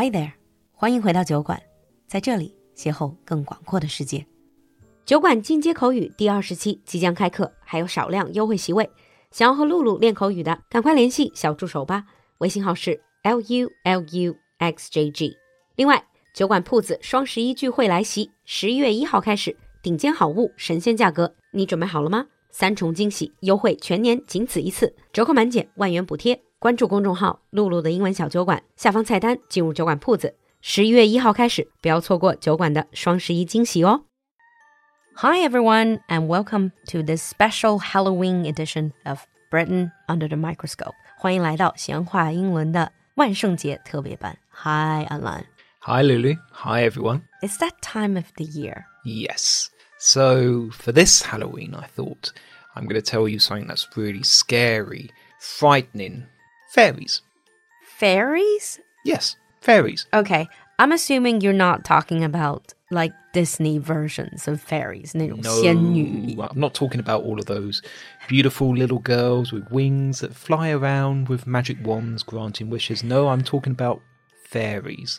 Hi there，欢迎回到酒馆，在这里邂逅更广阔的世界。酒馆进阶口语第二十期即将开课，还有少量优惠席位。想要和露露练口语的，赶快联系小助手吧，微信号是 l u l u x j g。另外，酒馆铺子双十一聚会来袭，十一月一号开始，顶尖好物，神仙价格，你准备好了吗？三重惊喜，优惠全年仅此一次，折扣满减，万元补贴。关注公众号“露露的英文小酒馆”，下方菜单进入酒馆铺子。十一月一号开始，不要错过酒馆的双十一惊喜哦！Hi everyone, and welcome to this special Halloween edition of Britain under the microscope。欢迎来到闲话英伦的万圣节特别版。Hi, Alan. Hi, Lulu. Hi, everyone. It's that time of the year. Yes. So, for this Halloween, I thought I'm going to tell you something that's really scary, frightening fairies. Fairies? Yes, fairies. Okay. I'm assuming you're not talking about like Disney versions of fairies. No, I'm not talking about all of those beautiful little girls with wings that fly around with magic wands granting wishes. No, I'm talking about fairies.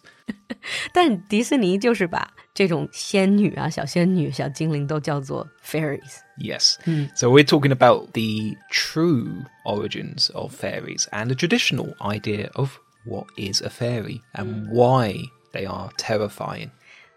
但迪士尼就是把这种仙女啊、小仙女、小精灵都叫做 fairies。Yes. So we're talking about the true origins of fairies and the traditional idea of what is a fairy and why they are terrifying.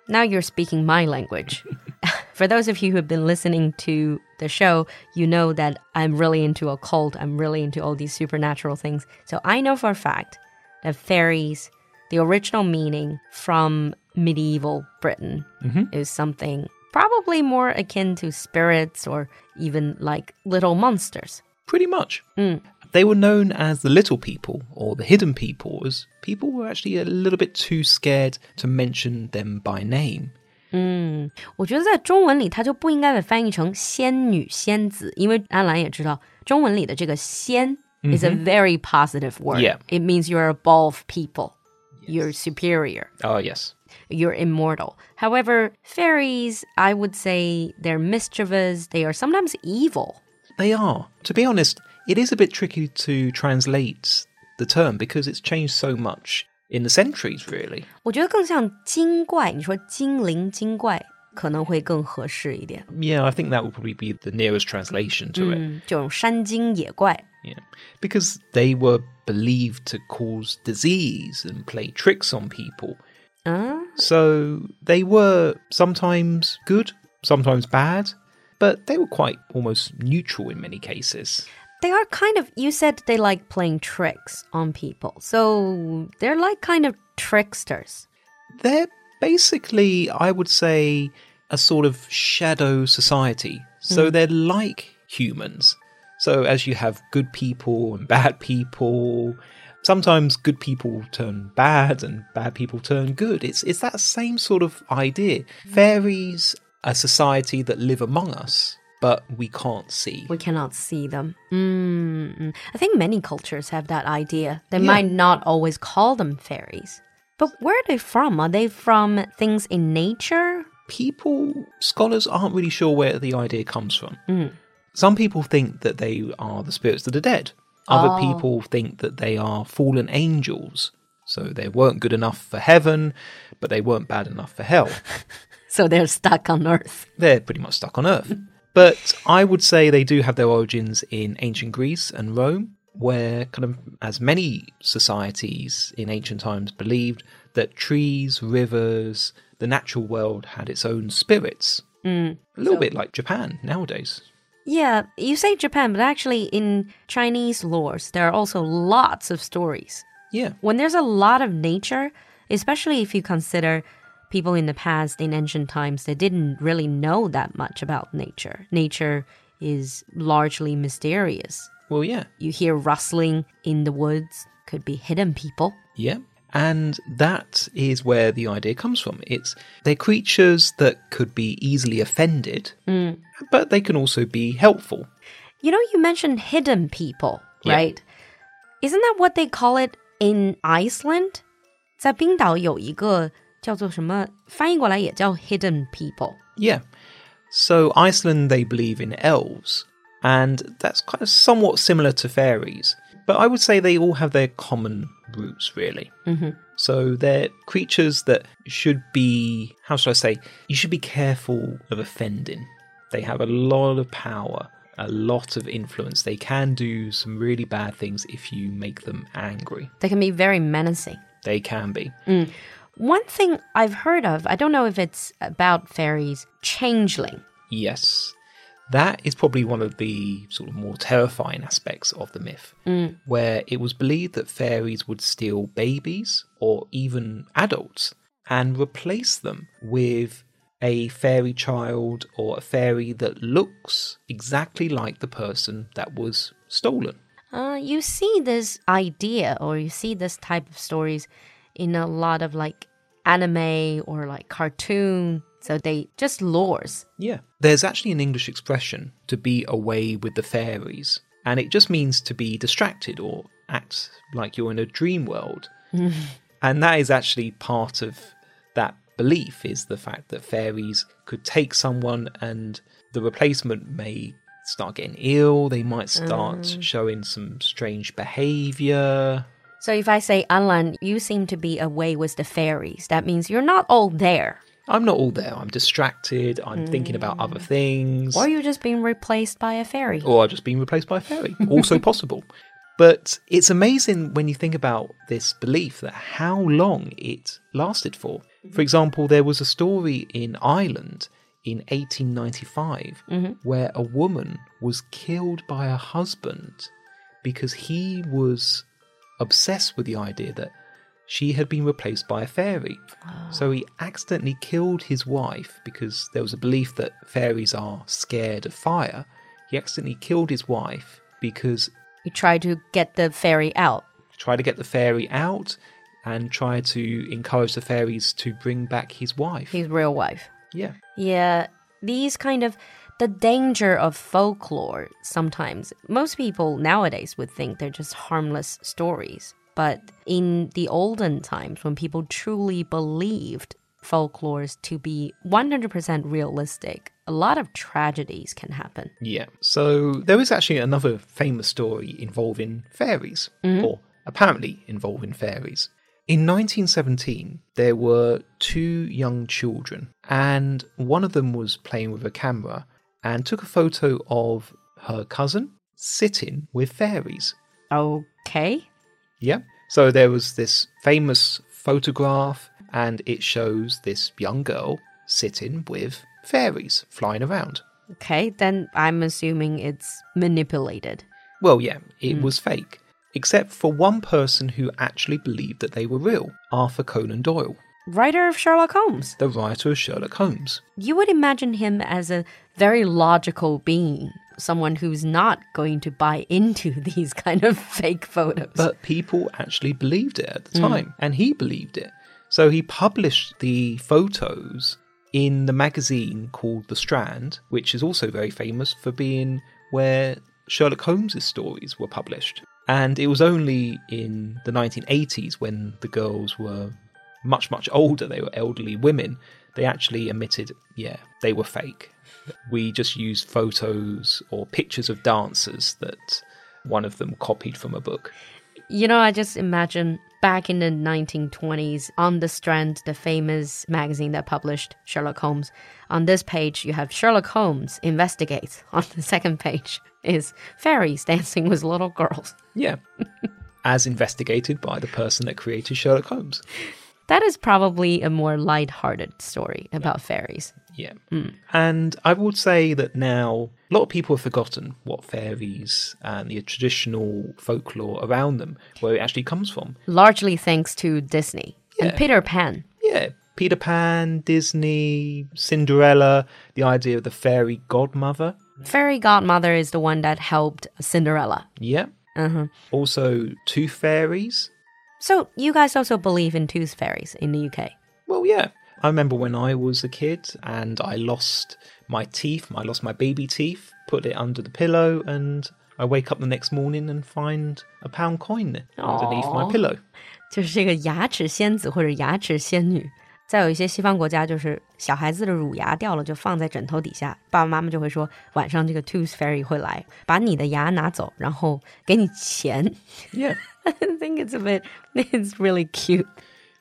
Now you're speaking my language. For those of you who have been listening to the show, you know that I'm really into occult. I'm really into all these supernatural things. So I know for a fact that fairies, the original meaning from medieval Britain. Mm -hmm. Something probably more akin to spirits or even like little monsters. Pretty much. Mm. They were known as the little people or the hidden people, as people were actually a little bit too scared to mention them by name. Mm. 嗯，我觉得在中文里，它就不应该被翻译成仙女、仙子，因为安澜也知道，中文里的这个“仙” is a mm-hmm. very positive word. Yeah. It means you're above people You're superior. Oh, yes. You're immortal. However, fairies, I would say they're mischievous. They are sometimes evil. They are. To be honest, it is a bit tricky to translate the term because it's changed so much in the centuries, really. 我觉得更像精怪。你说精灵、精怪可能会更合适一点。 Yeah, I think that would probably be the nearest translation to it. 嗯，这种山精野怪。 Yeah. Because they were believed to cause disease and play tricks on people. Ah. 啊，So they were sometimes good, sometimes bad, but they were quite almost neutral in many cases. They are kind of, you said they like playing tricks on people. So they're like kind of tricksters. They're basically, I would say, a sort of shadow society. So hmm. they're like humans. So as you have good people and bad people, sometimes good people turn bad and bad people turn good. It's it's that same sort of idea. Fairies, a society that live among us, but we can't see. We cannot see them. Mm, mm. I think many cultures have that idea. They might not always call them fairies. But where are they from? Are they from things in nature? people, scholars aren't really sure where the idea comes from. Some people think that they are the spirits of the dead. Other oh. people think that they are fallen angels. So they weren't good enough for heaven, but they weren't bad enough for hell. So they're stuck on Earth. They're pretty much stuck on Earth. But I would say they do have their origins in ancient Greece and Rome, where kind of as many societies in ancient times believed that trees, rivers, the natural world had its own spirits. Mm. A little bit like Japan nowadays. Yeah, you say Japan, but actually in Chinese lores, there are also lots of stories. Yeah. When there's a lot of nature, especially if you consider people in the past, in ancient times, they didn't really know that much about nature. Nature is largely mysterious. Well, yeah. You hear rustling in the woods, could be hidden people. Yeah. And that is where the idea comes from. It's they're creatures that could be easily offended, mm but they can also be helpful. You know, you mentioned hidden people, Yeah. right? Isn't that what they call it in Iceland? 在冰岛有一个叫做什么，翻译过来也叫 hidden people。 Yeah. So Iceland they believe in elves, and that's kind of somewhat similar to fairies. But I would say they all have their common roots, really. So they're creatures that should be, how should I say, you should be careful of offending. They have a lot of power, a lot of influence. They can do some really bad things if you make them angry. They can be very menacing. They can be. Mm. One thing I've heard of, I don't know if it's about fairies, changeling. Yes. That is probably one of the sort of more terrifying aspects of the myth, mm. where it was believed that fairies would steal babies or even adults and replace them with a fairy child or a fairy that looks exactly like the person that was stolen. Uh, you see this idea or you see this type of stories in a lot of like anime or like cartoon. So they just lures. Yeah. There's actually an English expression to be away with the fairies, and it just means to be distracted or act like you're in a dream world. and that is actually part of that belief is the fact that fairies could take someone and the replacement may start getting ill, they might start mm. showing some strange behavior. So if I say, Alan, you seem to be away with the fairies, that means you're not all there. I'm not all there. I'm distracted. I'm thinking about other mm. things. Or you're just being replaced by a fairy. or I've just been replaced by a fairy. Also possible. But it's amazing when you think about this belief that how long it lasted for. For example, there was a story in Ireland in 1895 mm-hmm. where a woman was killed by her husband because he was obsessed with the idea that she had been replaced by a fairy. So he accidentally killed his wife because there was a belief that fairies are scared of fire. He accidentally killed his wife because You try to get the fairy out. Try to get the fairy out and try to encourage the fairies to bring back his wife. His real wife. Yeah. Yeah, these kind of the danger of folklore sometimes. Most people nowadays would think they're just harmless stories. But in the olden times, when people truly believed folklores to be 100% realistic, a lot of tragedies can happen. Yeah. So there is actually another famous story involving fairies, mm-hmm. or apparently involving fairies. In 1917, there were two young children, and one of them was playing with a camera and took a photo of her cousin sitting with fairies. Okay. Yeah. So there was this famous photograph, and it shows this young girl sitting with fairies flying around. Okay, then I'm assuming it's manipulated. Well, yeah, it hmm. was fake. Except for one person who actually believed that they were real Arthur Conan Doyle, Writer of Sherlock Holmes. the writer of Sherlock Holmes. You would imagine him as a very logical being, someone who's not going to buy into these kind of fake photos. But people actually believed it at the hmm. time, and he believed it. So he published the photos in the magazine called The Strand, which is also very famous for being where Sherlock Holmes' stories were published. And it was only in the 1980s when the girls were much, much older, they were elderly women, they actually admitted, yeah, they were fake. We just used photos or pictures of dancers that one of them copied from a book. you know, I just imagine back in the 1920s on the Strand, the famous magazine that published Sherlock Holmes. On this page, you have Sherlock Holmes investigates. On the second page is fairies dancing with little girls. Yeah. As investigated by the person that created Sherlock Holmes. That is probably a more light-hearted story about fairies. Yeah. And I would say that now a lot of people have forgotten what fairies and the traditional folklore around them, where it actually comes from. largely thanks to Disney and Peter Pan. Yeah. Peter Pan, Disney, Cinderella, the idea of the fairy godmother. Fairy godmother is the one that helped Cinderella. Yeah. Uh-huh. Also, tooth Fairies. So you guys also believe in tooth fairies in the UK? Well, yeah. I remember when I was a kid and I lost my teeth, I lost my baby teeth, put it under the pillow, and I wake up the next morning and find a pound coin underneath my Aw. pillow. 就是这个牙齿仙子或者牙齿仙女， 在有一些西方国家，就是小孩子的乳牙掉了，就放在枕头底下，爸爸妈妈就会说，晚上这个 tooth fairy 会来把你的牙拿走，然后给你钱。 Yeah. I think it's a bit, it's really cute.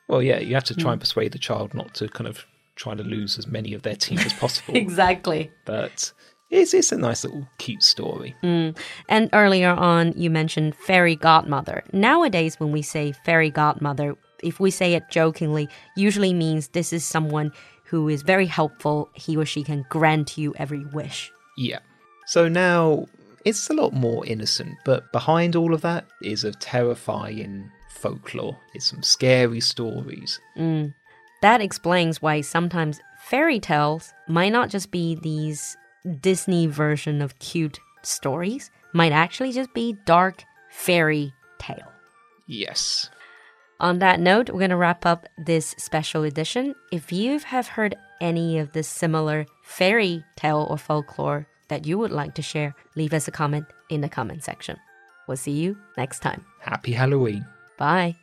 Well, yeah, you have to try and persuade the child not to kind of try to lose as many of their teeth as possible. Exactly. But it's, it's a nice little cute story. And earlier on, you mentioned fairy godmother. Nowadays, when we say fairy godmother, if we say it jokingly, usually means this is someone who is very helpful. He or she can grant you every wish. Yeah. So now it's a lot more innocent, but behind all of that is a terrifying folklore. It's some scary stories. Mm. That explains why sometimes fairy tales might not just be these Disney version of cute stories, might actually just be dark fairy tale. Yes. On that note, we're going to wrap up this special edition. If you have heard any of the similar fairy tale or folklore that you would like to share, leave us a comment in the comment section. We'll see you next time. Happy Halloween. Bye.